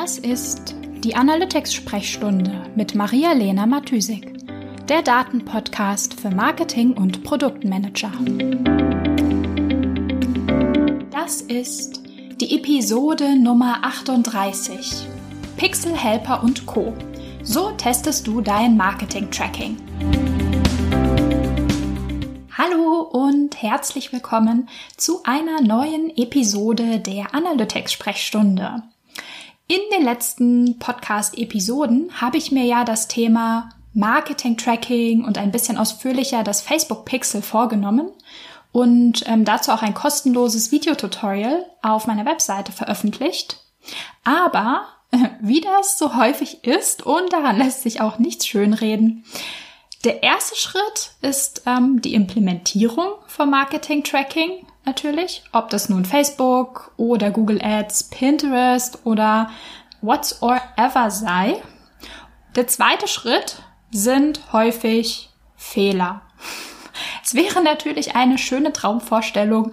Das ist die Analytics-Sprechstunde mit Maria-Lena Matysik, der Datenpodcast für Marketing und Produktmanager. Das ist die Episode Nummer 38. Pixel Helper und Co. So testest du dein Marketing-Tracking. Hallo und herzlich willkommen zu einer neuen Episode der Analytics-Sprechstunde. In den letzten Podcast-Episoden habe ich mir ja das Thema Marketing-Tracking und ein bisschen ausführlicher das Facebook-Pixel vorgenommen und ähm, dazu auch ein kostenloses Videotutorial auf meiner Webseite veröffentlicht. Aber wie das so häufig ist und daran lässt sich auch nichts schönreden, der erste Schritt ist ähm, die Implementierung von Marketing Tracking natürlich, ob das nun Facebook oder Google Ads, Pinterest oder whatsoever sei. Der zweite Schritt sind häufig Fehler. Es wäre natürlich eine schöne Traumvorstellung.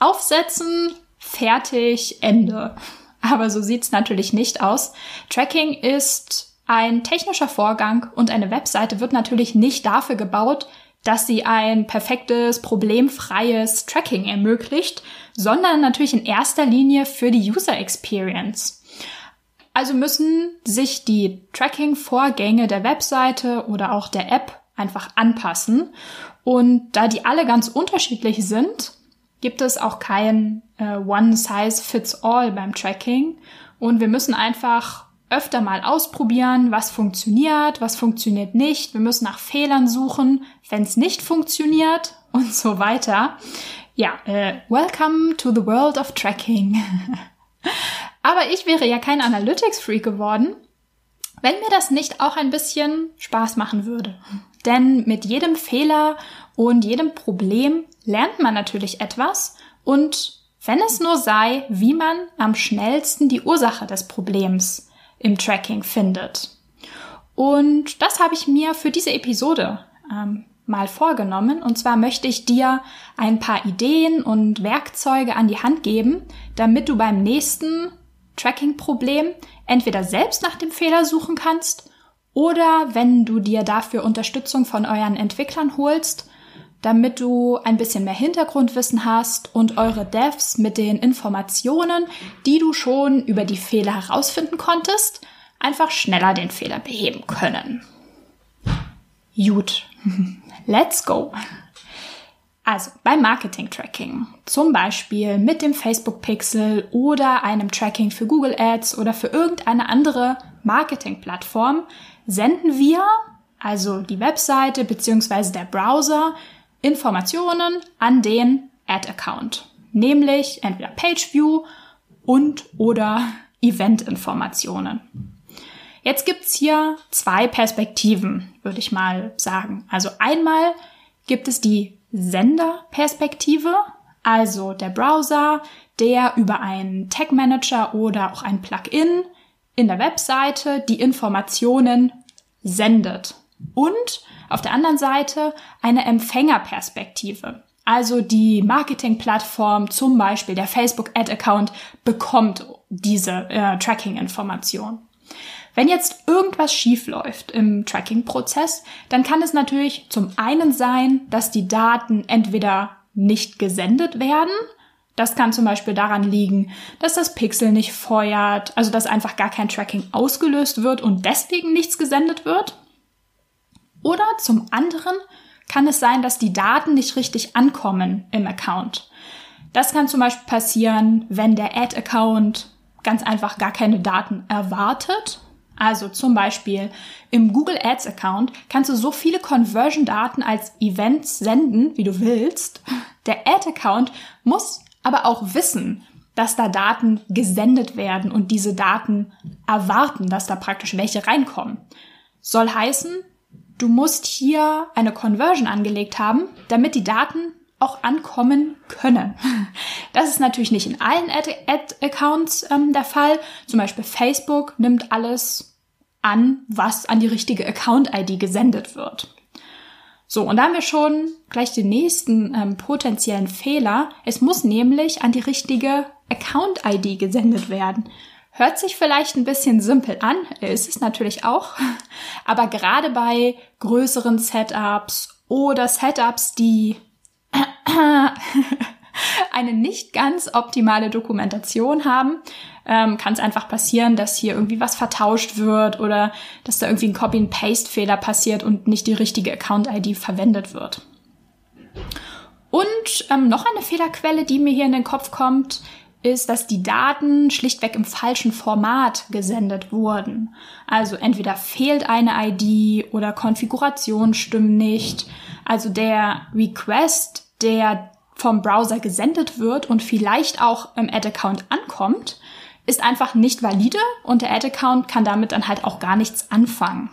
Aufsetzen, fertig, Ende. Aber so sieht's natürlich nicht aus. Tracking ist ein technischer Vorgang und eine Webseite wird natürlich nicht dafür gebaut, dass sie ein perfektes, problemfreies Tracking ermöglicht, sondern natürlich in erster Linie für die User Experience. Also müssen sich die Tracking-Vorgänge der Webseite oder auch der App einfach anpassen. Und da die alle ganz unterschiedlich sind, gibt es auch kein äh, One-Size-Fits-All beim Tracking. Und wir müssen einfach öfter mal ausprobieren, was funktioniert, was funktioniert nicht. Wir müssen nach Fehlern suchen, wenn es nicht funktioniert und so weiter. Ja, äh, welcome to the world of tracking. Aber ich wäre ja kein Analytics-Freak geworden, wenn mir das nicht auch ein bisschen Spaß machen würde. Denn mit jedem Fehler und jedem Problem lernt man natürlich etwas und wenn es nur sei, wie man am schnellsten die Ursache des Problems im Tracking findet. Und das habe ich mir für diese Episode ähm, mal vorgenommen. Und zwar möchte ich dir ein paar Ideen und Werkzeuge an die Hand geben, damit du beim nächsten Tracking-Problem entweder selbst nach dem Fehler suchen kannst oder wenn du dir dafür Unterstützung von euren Entwicklern holst, damit du ein bisschen mehr Hintergrundwissen hast und eure Devs mit den Informationen, die du schon über die Fehler herausfinden konntest, einfach schneller den Fehler beheben können. Gut, let's go. Also beim Marketing Tracking, zum Beispiel mit dem Facebook Pixel oder einem Tracking für Google Ads oder für irgendeine andere Marketing Plattform, senden wir, also die Webseite bzw. der Browser, Informationen an den Ad-Account, nämlich entweder Pageview und oder Event-Informationen. Jetzt gibt's hier zwei Perspektiven, würde ich mal sagen. Also einmal gibt es die Senderperspektive, also der Browser, der über einen Tag Manager oder auch ein Plugin in der Webseite die Informationen sendet. Und auf der anderen Seite eine Empfängerperspektive. Also die Marketingplattform, zum Beispiel der Facebook Ad Account, bekommt diese äh, Tracking-Information. Wenn jetzt irgendwas schief läuft im Tracking-Prozess, dann kann es natürlich zum einen sein, dass die Daten entweder nicht gesendet werden. Das kann zum Beispiel daran liegen, dass das Pixel nicht feuert, also dass einfach gar kein Tracking ausgelöst wird und deswegen nichts gesendet wird. Oder zum anderen kann es sein, dass die Daten nicht richtig ankommen im Account. Das kann zum Beispiel passieren, wenn der Ad-Account ganz einfach gar keine Daten erwartet. Also zum Beispiel im Google Ads Account kannst du so viele Conversion-Daten als Events senden, wie du willst. Der Ad-Account muss aber auch wissen, dass da Daten gesendet werden und diese Daten erwarten, dass da praktisch welche reinkommen. Soll heißen, Du musst hier eine Conversion angelegt haben, damit die Daten auch ankommen können. Das ist natürlich nicht in allen Ad-Accounts ähm, der Fall. Zum Beispiel Facebook nimmt alles an, was an die richtige Account-ID gesendet wird. So, und da haben wir schon gleich den nächsten ähm, potenziellen Fehler. Es muss nämlich an die richtige Account-ID gesendet werden. Hört sich vielleicht ein bisschen simpel an, ist es natürlich auch, aber gerade bei größeren Setups oder Setups, die eine nicht ganz optimale Dokumentation haben, ähm, kann es einfach passieren, dass hier irgendwie was vertauscht wird oder dass da irgendwie ein Copy-and-Paste-Fehler passiert und nicht die richtige Account-ID verwendet wird. Und ähm, noch eine Fehlerquelle, die mir hier in den Kopf kommt, ist, dass die Daten schlichtweg im falschen Format gesendet wurden. Also entweder fehlt eine ID oder Konfiguration stimmt nicht. Also der Request, der vom Browser gesendet wird und vielleicht auch im Ad-Account ankommt, ist einfach nicht valide und der Ad-Account kann damit dann halt auch gar nichts anfangen.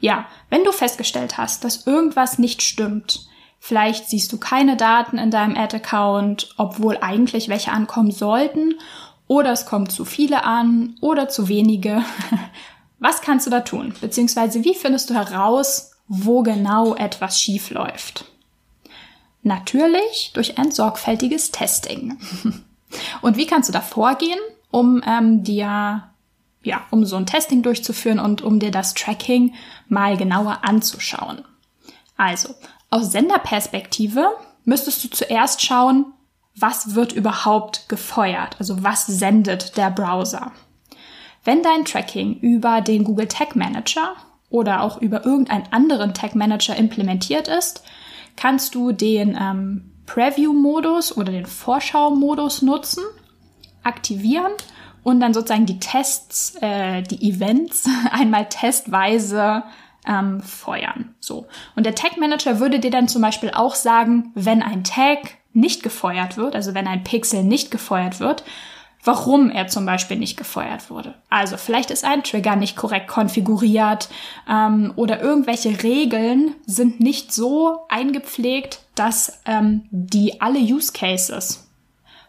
Ja, wenn du festgestellt hast, dass irgendwas nicht stimmt, vielleicht siehst du keine Daten in deinem Ad-Account, obwohl eigentlich welche ankommen sollten, oder es kommen zu viele an oder zu wenige. Was kannst du da tun? Beziehungsweise wie findest du heraus, wo genau etwas schief läuft? Natürlich durch ein sorgfältiges Testing. Und wie kannst du da vorgehen, um ähm, dir ja, um so ein Testing durchzuführen und um dir das Tracking mal genauer anzuschauen. Also, aus Senderperspektive müsstest du zuerst schauen, was wird überhaupt gefeuert, also was sendet der Browser. Wenn dein Tracking über den Google Tag Manager oder auch über irgendeinen anderen Tag Manager implementiert ist, kannst du den ähm, Preview-Modus oder den Vorschau-Modus nutzen, aktivieren und dann sozusagen die Tests, äh, die Events einmal testweise ähm, feuern. So. Und der Tag Manager würde dir dann zum Beispiel auch sagen, wenn ein Tag nicht gefeuert wird, also wenn ein Pixel nicht gefeuert wird, warum er zum Beispiel nicht gefeuert wurde. Also vielleicht ist ein Trigger nicht korrekt konfiguriert ähm, oder irgendwelche Regeln sind nicht so eingepflegt, dass ähm, die alle Use Cases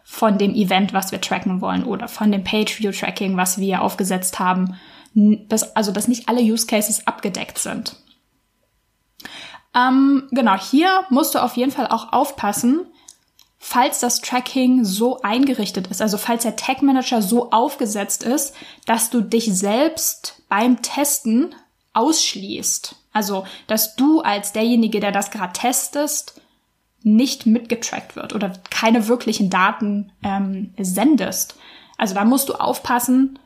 von dem Event, was wir tracken wollen oder von dem Page View Tracking, was wir aufgesetzt haben, dass, also dass nicht alle Use Cases abgedeckt sind. Ähm, genau, hier musst du auf jeden Fall auch aufpassen, falls das Tracking so eingerichtet ist, also falls der Tag Manager so aufgesetzt ist, dass du dich selbst beim Testen ausschließt. Also, dass du als derjenige, der das gerade testest, nicht mitgetrackt wird oder keine wirklichen Daten ähm, sendest. Also da musst du aufpassen,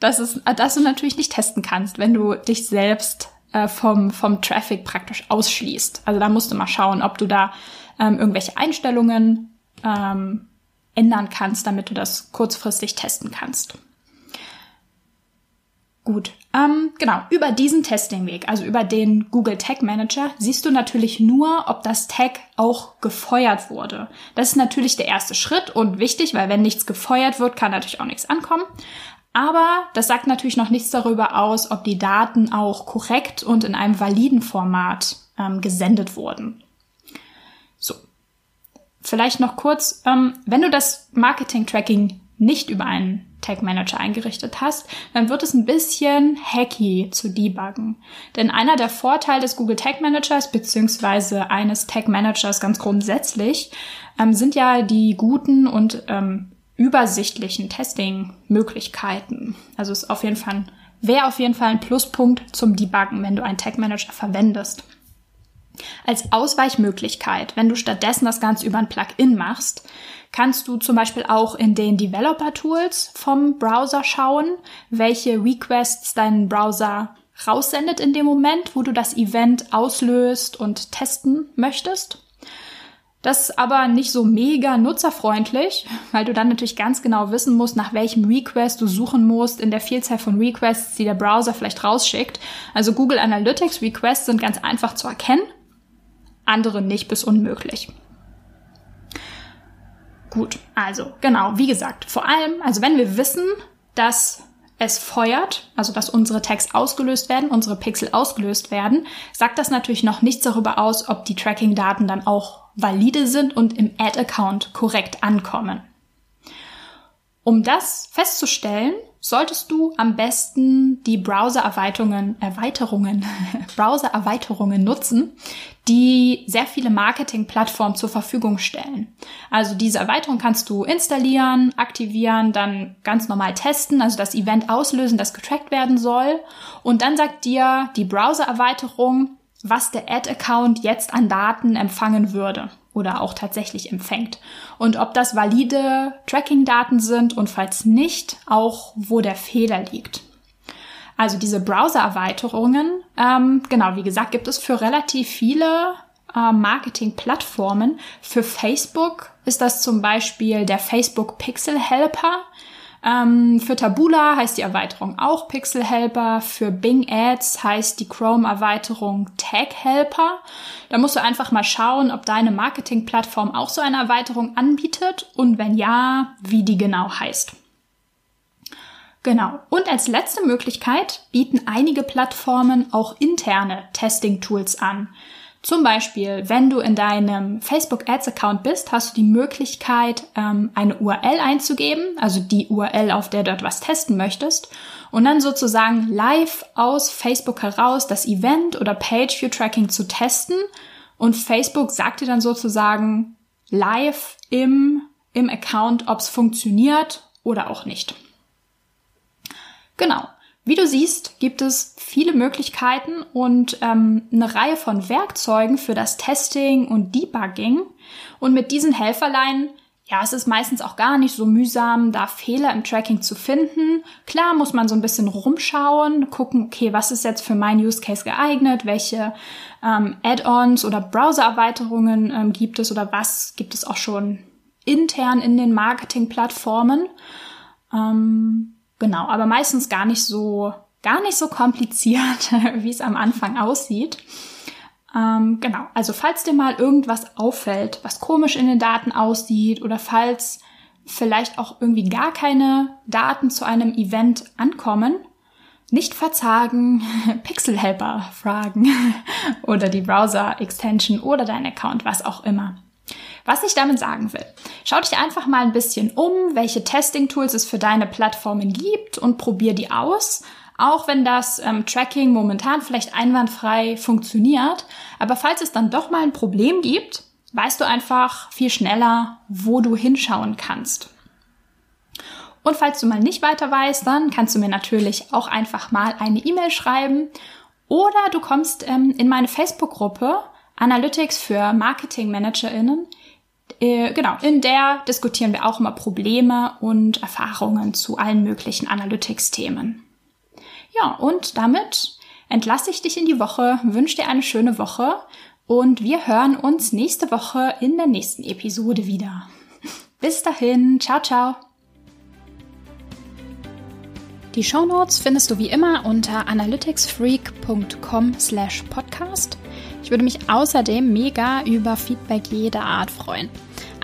dass, es, dass du natürlich nicht testen kannst, wenn du dich selbst äh, vom, vom Traffic praktisch ausschließt. Also da musst du mal schauen, ob du da ähm, irgendwelche Einstellungen ähm, ändern kannst, damit du das kurzfristig testen kannst. Gut, ähm, genau, über diesen Testingweg, also über den Google Tag Manager, siehst du natürlich nur, ob das Tag auch gefeuert wurde. Das ist natürlich der erste Schritt und wichtig, weil wenn nichts gefeuert wird, kann natürlich auch nichts ankommen. Aber das sagt natürlich noch nichts darüber aus, ob die Daten auch korrekt und in einem validen Format ähm, gesendet wurden. Vielleicht noch kurz, ähm, wenn du das Marketing-Tracking nicht über einen Tag Manager eingerichtet hast, dann wird es ein bisschen hacky zu debuggen. Denn einer der Vorteile des Google Tag Managers beziehungsweise eines Tag Managers ganz grundsätzlich ähm, sind ja die guten und ähm, übersichtlichen Testing-Möglichkeiten. Also ist auf jeden Fall wäre auf jeden Fall ein Pluspunkt zum Debuggen, wenn du einen Tag Manager verwendest. Als Ausweichmöglichkeit, wenn du stattdessen das Ganze über ein Plugin machst, kannst du zum Beispiel auch in den Developer Tools vom Browser schauen, welche Requests dein Browser raussendet in dem Moment, wo du das Event auslöst und testen möchtest. Das ist aber nicht so mega nutzerfreundlich, weil du dann natürlich ganz genau wissen musst, nach welchem Request du suchen musst in der Vielzahl von Requests, die der Browser vielleicht rausschickt. Also Google Analytics Requests sind ganz einfach zu erkennen andere nicht bis unmöglich. Gut, also genau, wie gesagt, vor allem, also wenn wir wissen, dass es feuert, also dass unsere Tags ausgelöst werden, unsere Pixel ausgelöst werden, sagt das natürlich noch nichts darüber aus, ob die Tracking-Daten dann auch valide sind und im Ad-Account korrekt ankommen. Um das festzustellen, solltest du am besten die Browser-Erweiterungen, Erweiterungen, Browser-Erweiterungen nutzen, die sehr viele Marketing-Plattformen zur Verfügung stellen. Also diese Erweiterung kannst du installieren, aktivieren, dann ganz normal testen, also das Event auslösen, das getrackt werden soll. Und dann sagt dir die Browser-Erweiterung, was der Ad-Account jetzt an Daten empfangen würde oder auch tatsächlich empfängt. Und ob das valide Tracking-Daten sind und falls nicht, auch wo der Fehler liegt. Also diese Browser-Erweiterungen, ähm, genau, wie gesagt, gibt es für relativ viele äh, Marketing-Plattformen. Für Facebook ist das zum Beispiel der Facebook Pixel Helper. Ähm, für Tabula heißt die Erweiterung auch Pixel Helper. Für Bing Ads heißt die Chrome-Erweiterung Tag Helper. Da musst du einfach mal schauen, ob deine Marketing-Plattform auch so eine Erweiterung anbietet und wenn ja, wie die genau heißt. Genau. Und als letzte Möglichkeit bieten einige Plattformen auch interne Testing-Tools an. Zum Beispiel, wenn du in deinem Facebook Ads Account bist, hast du die Möglichkeit, ähm, eine URL einzugeben, also die URL, auf der du etwas testen möchtest, und dann sozusagen live aus Facebook heraus das Event oder Page View Tracking zu testen. Und Facebook sagt dir dann sozusagen live im, im Account, ob es funktioniert oder auch nicht. Genau. Wie du siehst, gibt es viele Möglichkeiten und ähm, eine Reihe von Werkzeugen für das Testing und Debugging. Und mit diesen Helferlein, ja, es ist meistens auch gar nicht so mühsam, da Fehler im Tracking zu finden. Klar muss man so ein bisschen rumschauen, gucken, okay, was ist jetzt für mein Use Case geeignet, welche ähm, Add-ons oder Browser-Erweiterungen ähm, gibt es oder was gibt es auch schon intern in den Marketing-Plattformen. Ähm, Genau, aber meistens gar nicht so, gar nicht so kompliziert, wie es am Anfang aussieht. Ähm, genau, also falls dir mal irgendwas auffällt, was komisch in den Daten aussieht oder falls vielleicht auch irgendwie gar keine Daten zu einem Event ankommen, nicht verzagen, Pixel Helper fragen oder die Browser Extension oder dein Account, was auch immer. Was ich damit sagen will, schau dich einfach mal ein bisschen um, welche Testing-Tools es für deine Plattformen gibt und probier die aus. Auch wenn das ähm, Tracking momentan vielleicht einwandfrei funktioniert, aber falls es dann doch mal ein Problem gibt, weißt du einfach viel schneller, wo du hinschauen kannst. Und falls du mal nicht weiter weißt, dann kannst du mir natürlich auch einfach mal eine E-Mail schreiben oder du kommst ähm, in meine Facebook-Gruppe Analytics für Marketing-ManagerInnen. Äh, genau, in der diskutieren wir auch immer Probleme und Erfahrungen zu allen möglichen Analytics-Themen. Ja, und damit entlasse ich dich in die Woche, wünsche dir eine schöne Woche und wir hören uns nächste Woche in der nächsten Episode wieder. Bis dahin, ciao, ciao. Die Shownotes findest du wie immer unter analyticsfreak.com slash podcast. Ich würde mich außerdem mega über Feedback jeder Art freuen.